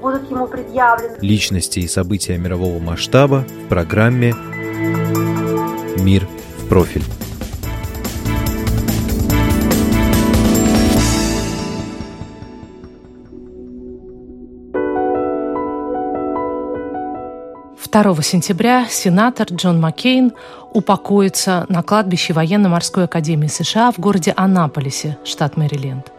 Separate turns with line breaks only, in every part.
будут ему предъявлены.
Личности и события мирового масштаба в программе «Мир в профиль».
Второго сентября сенатор Джон Маккейн упокоится на кладбище Военно-морской академии США в городе Анаполисе, штат Мэриленд.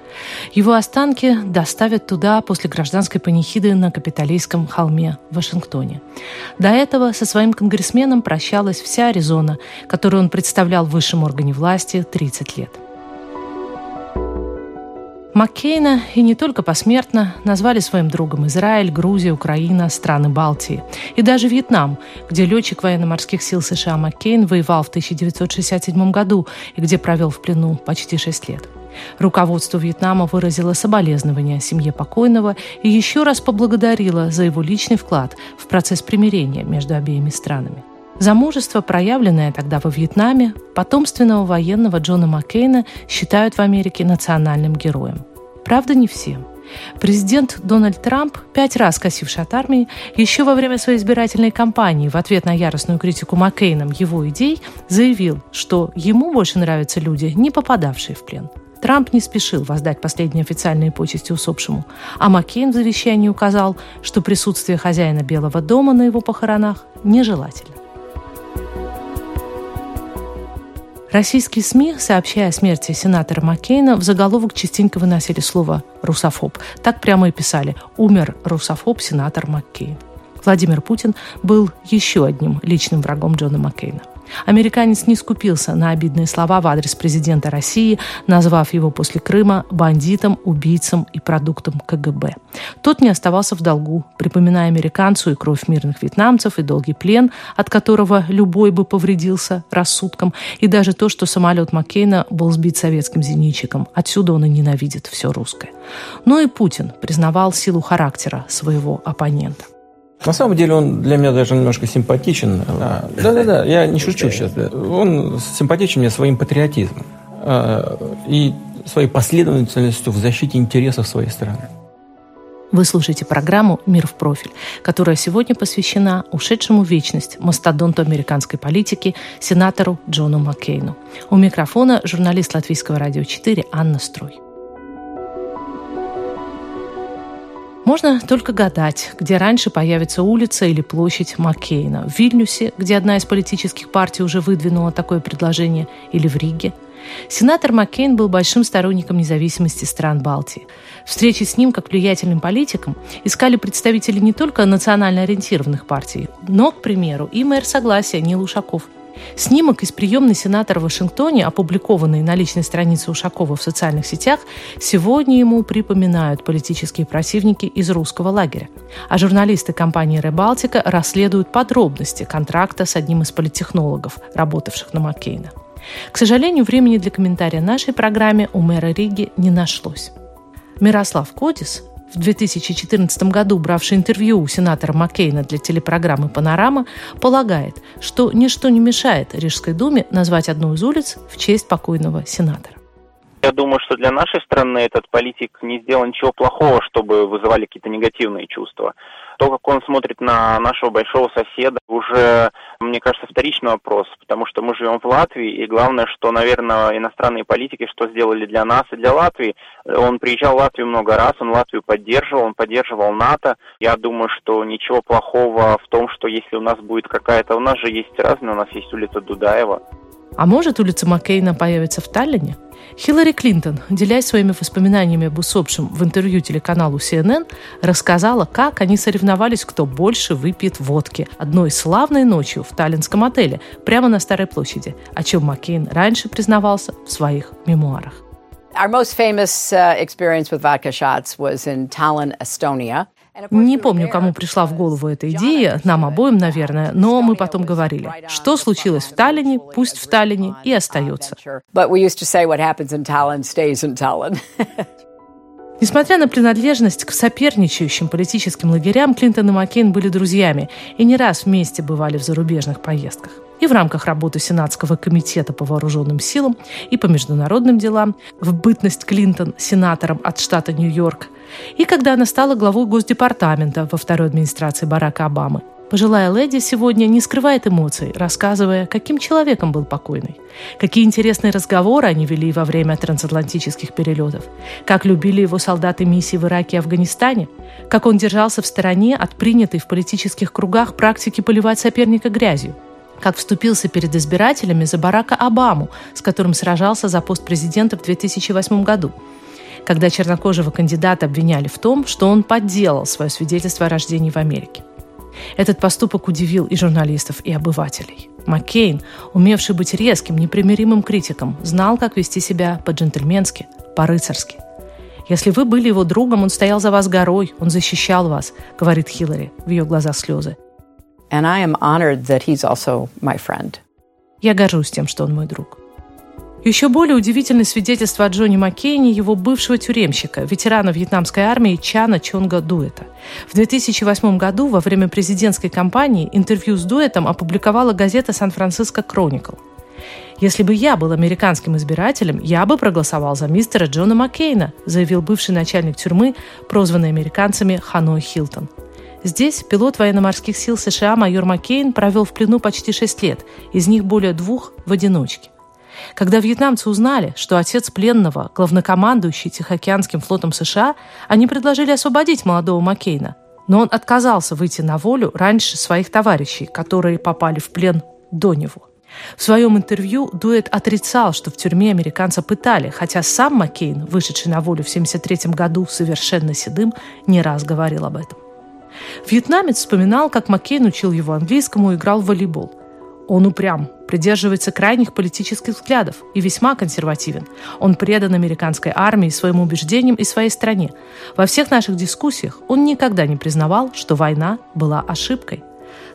Его останки доставят туда после гражданской панихиды на Капитолийском холме в Вашингтоне. До этого со своим конгрессменом прощалась вся Аризона, которую он представлял в высшем органе власти 30 лет. Маккейна, и не только посмертно, назвали своим другом Израиль, Грузия, Украина, страны Балтии и даже Вьетнам, где летчик военно-морских сил США Маккейн воевал в 1967 году и где провел в плену почти шесть лет. Руководство Вьетнама выразило соболезнования семье покойного и еще раз поблагодарило за его личный вклад в процесс примирения между обеими странами. За мужество, проявленное тогда во Вьетнаме, потомственного военного Джона Маккейна считают в Америке национальным героем. Правда, не все. Президент Дональд Трамп, пять раз косивший от армии, еще во время своей избирательной кампании в ответ на яростную критику Маккейном его идей заявил, что ему больше нравятся люди, не попадавшие в плен. Трамп не спешил воздать последние официальные почести усопшему, а Маккейн в завещании указал, что присутствие хозяина Белого дома на его похоронах нежелательно. Российские СМИ, сообщая о смерти сенатора Маккейна, в заголовок частенько выносили слово «русофоб». Так прямо и писали «Умер русофоб сенатор Маккейн». Владимир Путин был еще одним личным врагом Джона Маккейна. Американец не скупился на обидные слова в адрес президента России, назвав его после Крыма бандитом, убийцем и продуктом КГБ. Тот не оставался в долгу, припоминая американцу и кровь мирных вьетнамцев, и долгий плен, от которого любой бы повредился рассудком, и даже то, что самолет Маккейна был сбит советским зенитчиком. Отсюда он и ненавидит все русское. Но и Путин признавал силу характера своего оппонента.
На самом деле он для меня даже немножко симпатичен. Да-да-да, я не шучу сейчас. Он симпатичен мне своим патриотизмом а, и своей последовательностью в защите интересов своей страны.
Вы слушаете программу «Мир в профиль», которая сегодня посвящена ушедшему в вечность мастодонту американской политики, сенатору Джону Маккейну. У микрофона журналист Латвийского радио 4 Анна Строй. Можно только гадать, где раньше появится улица или площадь Маккейна. В Вильнюсе, где одна из политических партий уже выдвинула такое предложение, или в Риге. Сенатор Маккейн был большим сторонником независимости стран Балтии. Встречи с ним, как влиятельным политиком, искали представители не только национально ориентированных партий, но, к примеру, и мэр Согласия Нил Ушаков – Снимок из приемной сенатора в Вашингтоне, опубликованный на личной странице Ушакова в социальных сетях, сегодня ему припоминают политические противники из русского лагеря. А журналисты компании «Ребалтика» расследуют подробности контракта с одним из политтехнологов, работавших на Маккейна. К сожалению, времени для комментария нашей программе у мэра Риги не нашлось. Мирослав Кодис, в 2014 году бравший интервью у сенатора Маккейна для телепрограммы «Панорама», полагает, что ничто не мешает Рижской думе назвать одну из улиц в честь покойного сенатора.
Я думаю, что для нашей страны этот политик не сделал ничего плохого, чтобы вызывали какие-то негативные чувства. То, как он смотрит на нашего большого соседа, уже, мне кажется, вторичный вопрос, потому что мы живем в Латвии, и главное, что, наверное, иностранные политики что сделали для нас и для Латвии. Он приезжал в Латвию много раз, он Латвию поддерживал, он поддерживал НАТО. Я думаю, что ничего плохого в том, что если у нас будет какая-то... У нас же есть разные, у нас есть улица Дудаева.
А может, улица Маккейна появится в Таллине? Хиллари Клинтон, делясь своими воспоминаниями об усопшем в интервью телеканалу CNN, рассказала, как они соревновались, кто больше выпьет водки одной славной ночью в таллинском отеле прямо на Старой площади, о чем Маккейн раньше признавался в своих мемуарах.
Our most famous uh, experience with vodka shots was in Tallinn, Estonia.
Не помню, кому пришла в голову эта идея, нам обоим, наверное, но мы потом говорили, что случилось в Таллине, пусть в Таллине и остается. Несмотря на принадлежность к соперничающим политическим лагерям, Клинтон и Маккейн были друзьями и не раз вместе бывали в зарубежных поездках. И в рамках работы Сенатского комитета по вооруженным силам и по международным делам, в бытность Клинтон сенатором от штата Нью-Йорк, и когда она стала главой Госдепартамента во второй администрации Барака Обамы. Пожилая леди сегодня не скрывает эмоций, рассказывая, каким человеком был покойный, какие интересные разговоры они вели во время трансатлантических перелетов, как любили его солдаты миссии в Ираке и Афганистане, как он держался в стороне от принятой в политических кругах практики поливать соперника грязью, как вступился перед избирателями за Барака Обаму, с которым сражался за пост президента в 2008 году, когда чернокожего кандидата обвиняли в том, что он подделал свое свидетельство о рождении в Америке. Этот поступок удивил и журналистов, и обывателей. Маккейн, умевший быть резким, непримиримым критиком, знал, как вести себя по-джентльменски, по-рыцарски. «Если вы были его другом, он стоял за вас горой, он защищал вас», — говорит Хиллари, в ее глазах слезы.
And I am honored that he's also my friend.
Я горжусь тем, что он мой друг. Еще более удивительное свидетельство о Джонни Маккейне его бывшего тюремщика, ветерана вьетнамской армии Чана Чонга Дуэта. В 2008 году во время президентской кампании интервью с Дуэтом опубликовала газета «Сан-Франциско Кроникл». «Если бы я был американским избирателем, я бы проголосовал за мистера Джона Маккейна», заявил бывший начальник тюрьмы, прозванный американцами Ханой Хилтон. Здесь пилот военно-морских сил США майор Маккейн провел в плену почти шесть лет, из них более двух в одиночке. Когда вьетнамцы узнали, что отец пленного, главнокомандующий Тихоокеанским флотом США, они предложили освободить молодого Маккейна. Но он отказался выйти на волю раньше своих товарищей, которые попали в плен до него. В своем интервью Дуэт отрицал, что в тюрьме американца пытали, хотя сам Маккейн, вышедший на волю в 1973 году совершенно седым, не раз говорил об этом. Вьетнамец вспоминал, как Маккейн учил его английскому и играл в волейбол. Он упрям, придерживается крайних политических взглядов и весьма консервативен. Он предан американской армии, своим убеждениям и своей стране. Во всех наших дискуссиях он никогда не признавал, что война была ошибкой.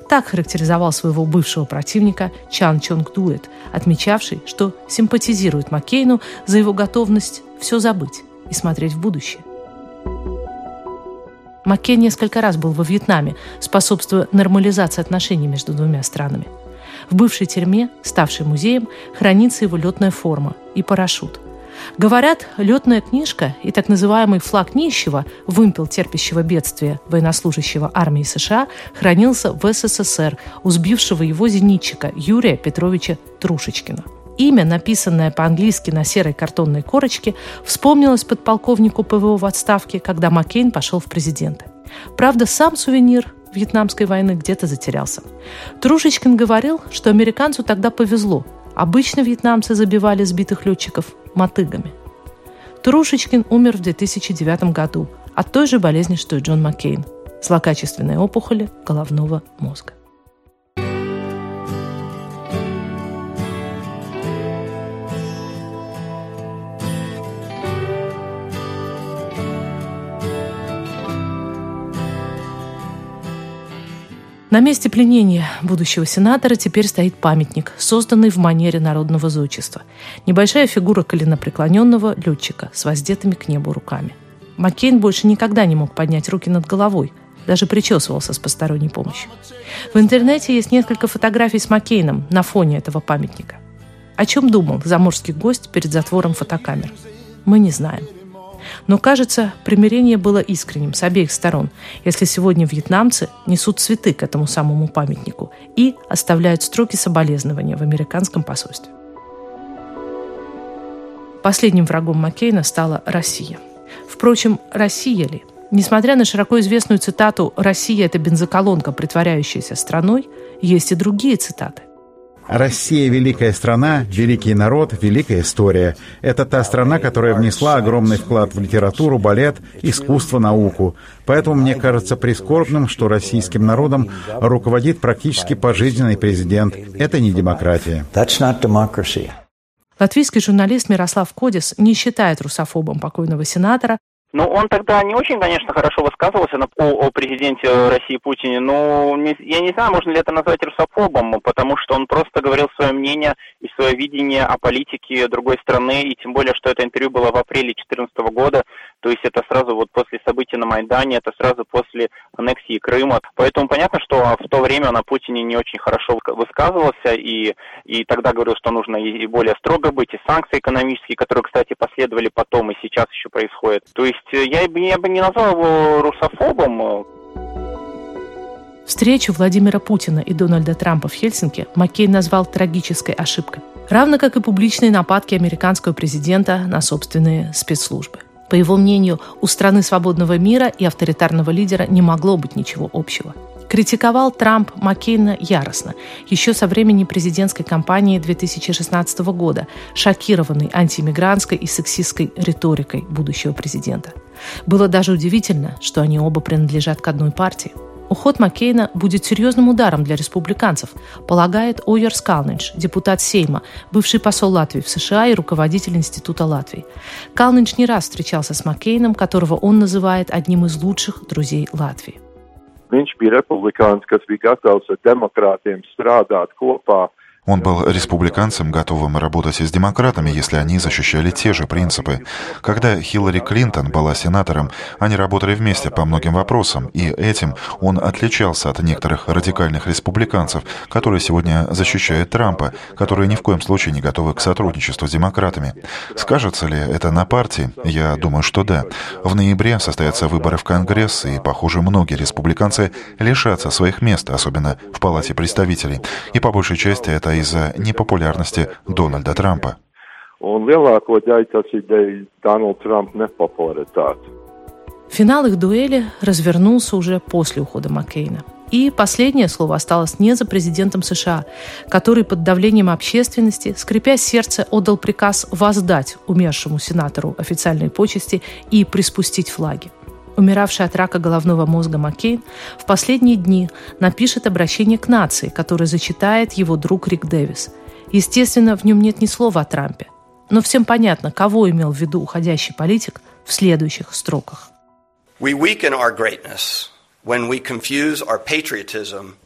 Так характеризовал своего бывшего противника Чан Чонг Дуэт, отмечавший, что симпатизирует Маккейну за его готовность все забыть и смотреть в будущее. Маккейн несколько раз был во Вьетнаме, способствуя нормализации отношений между двумя странами – в бывшей тюрьме, ставшей музеем, хранится его летная форма и парашют. Говорят, летная книжка и так называемый флаг нищего, вымпел терпящего бедствия военнослужащего армии США, хранился в СССР у сбившего его зенитчика Юрия Петровича Трушечкина. Имя, написанное по-английски на серой картонной корочке, вспомнилось подполковнику ПВО в отставке, когда Маккейн пошел в президенты. Правда, сам сувенир Вьетнамской войны где-то затерялся. Трушечкин говорил, что американцу тогда повезло. Обычно вьетнамцы забивали сбитых летчиков мотыгами. Трушечкин умер в 2009 году от той же болезни, что и Джон Маккейн – злокачественной опухоли головного мозга. На месте пленения будущего сенатора теперь стоит памятник, созданный в манере народного зодчества. Небольшая фигура коленопреклоненного летчика с воздетыми к небу руками. Маккейн больше никогда не мог поднять руки над головой, даже причесывался с посторонней помощью. В интернете есть несколько фотографий с Маккейном на фоне этого памятника. О чем думал заморский гость перед затвором фотокамер? Мы не знаем. Но, кажется, примирение было искренним с обеих сторон, если сегодня вьетнамцы несут цветы к этому самому памятнику и оставляют строки соболезнования в американском посольстве. Последним врагом Маккейна стала Россия. Впрочем, Россия ли? Несмотря на широко известную цитату «Россия – это бензоколонка, притворяющаяся страной», есть и другие цитаты.
Россия – великая страна, великий народ, великая история. Это та страна, которая внесла огромный вклад в литературу, балет, искусство, науку. Поэтому мне кажется прискорбным, что российским народом руководит практически пожизненный президент. Это не демократия.
Латвийский журналист Мирослав Кодис не считает русофобом покойного сенатора,
Ну, он тогда не очень, конечно, хорошо высказывался на, о, о президенте России Путине, но не, я не знаю, можно ли это назвать русофобом, потому что он просто говорил свое мнение и свое видение о политике другой страны, и тем более, что это интервью было в апреле 2014 года, то есть это сразу вот после событий на Майдане, это сразу после аннексии Крыма. Поэтому понятно, что в то время о Путине не очень хорошо высказывался, и, и тогда говорил, что нужно и более строго быть, и санкции экономические, которые, кстати, последовали потом и сейчас еще происходят. То есть э, я, я бы не назвал его русофобом,
Встречу Владимира Путина и Дональда Трампа в Хельсинки Маккейн назвал трагической ошибкой, равно как и публичные нападки американского президента на собственные спецслужбы. По его мнению, у страны свободного мира и авторитарного лидера не могло быть ничего общего. Критиковал Трамп Маккейна яростно, еще со времени президентской кампании 2016 года, шокированный антииммигрантской и сексистской риторикой будущего президента. Было даже удивительно, что они оба принадлежат к одной партии – Уход Маккейна будет серьезным ударом для республиканцев, полагает Ойер Скалнинч, депутат Сейма, бывший посол Латвии в США и руководитель Института Латвии. Калнинч не раз встречался с Маккейном, которого он называет одним из лучших друзей Латвии.
Viņš bija republikāns, kas bija gatavs ar demokrātiem strādāt
он был республиканцем, готовым работать с демократами, если они защищали те же принципы. Когда Хиллари Клинтон была сенатором, они работали вместе по многим вопросам, и этим он отличался от некоторых радикальных республиканцев, которые сегодня защищают Трампа, которые ни в коем случае не готовы к сотрудничеству с демократами. Скажется ли это на партии? Я думаю, что да. В ноябре состоятся выборы в Конгресс, и, похоже, многие республиканцы лишатся своих мест, особенно в Палате представителей. И по большей части это из-за непопулярности Дональда Трампа.
Финал их дуэли развернулся уже после ухода Маккейна. И последнее слово осталось не за президентом США, который под давлением общественности, скрипя сердце, отдал приказ воздать умершему сенатору официальные почести и приспустить флаги умиравший от рака головного мозга Маккейн, в последние дни напишет обращение к нации, которое зачитает его друг Рик Дэвис. Естественно, в нем нет ни слова о Трампе. Но всем понятно, кого имел в виду уходящий политик в следующих строках. We weaken our greatness when we confuse our patriotism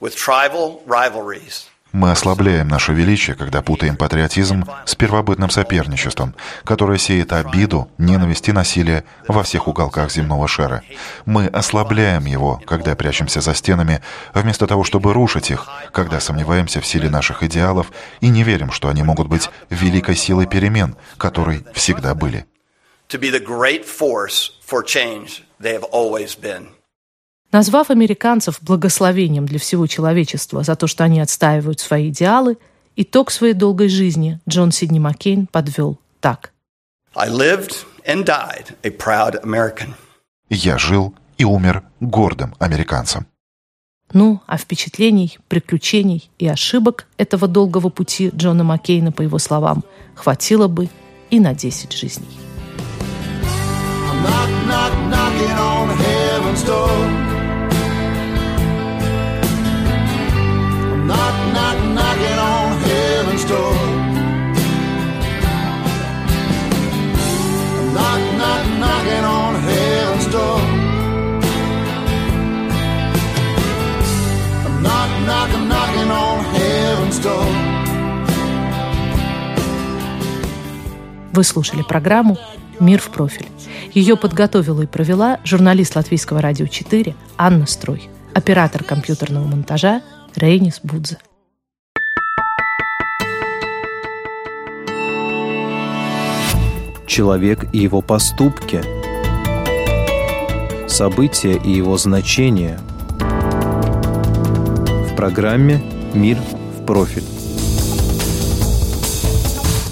with tribal rivalries – мы ослабляем наше величие, когда путаем патриотизм с первобытным соперничеством, которое сеет обиду, ненависть и насилие во всех уголках земного шара. Мы ослабляем его, когда прячемся за стенами, вместо того, чтобы рушить их, когда сомневаемся в силе наших идеалов и не верим, что они могут быть великой силой перемен, которой всегда были. To be the great force for change they have always been.
Назвав американцев благословением для всего человечества за то, что они отстаивают свои идеалы, итог своей долгой жизни Джон Сидни Маккейн подвел так.
Я жил и умер гордым американцем.
Ну, а впечатлений, приключений и ошибок этого долгого пути Джона Маккейна, по его словам, хватило бы и на 10 жизней. Knock, knock, knock, Вы слушали программу «Мир в профиль». Ее подготовила и провела журналист Латвийского радио 4 Анна Строй, оператор компьютерного монтажа Рейнис Будзе.
Человек и его поступки. События и его значения. В программе «Мир в профиль».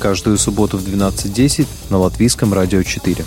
Каждую субботу в 12.10 на Латвийском радио 4.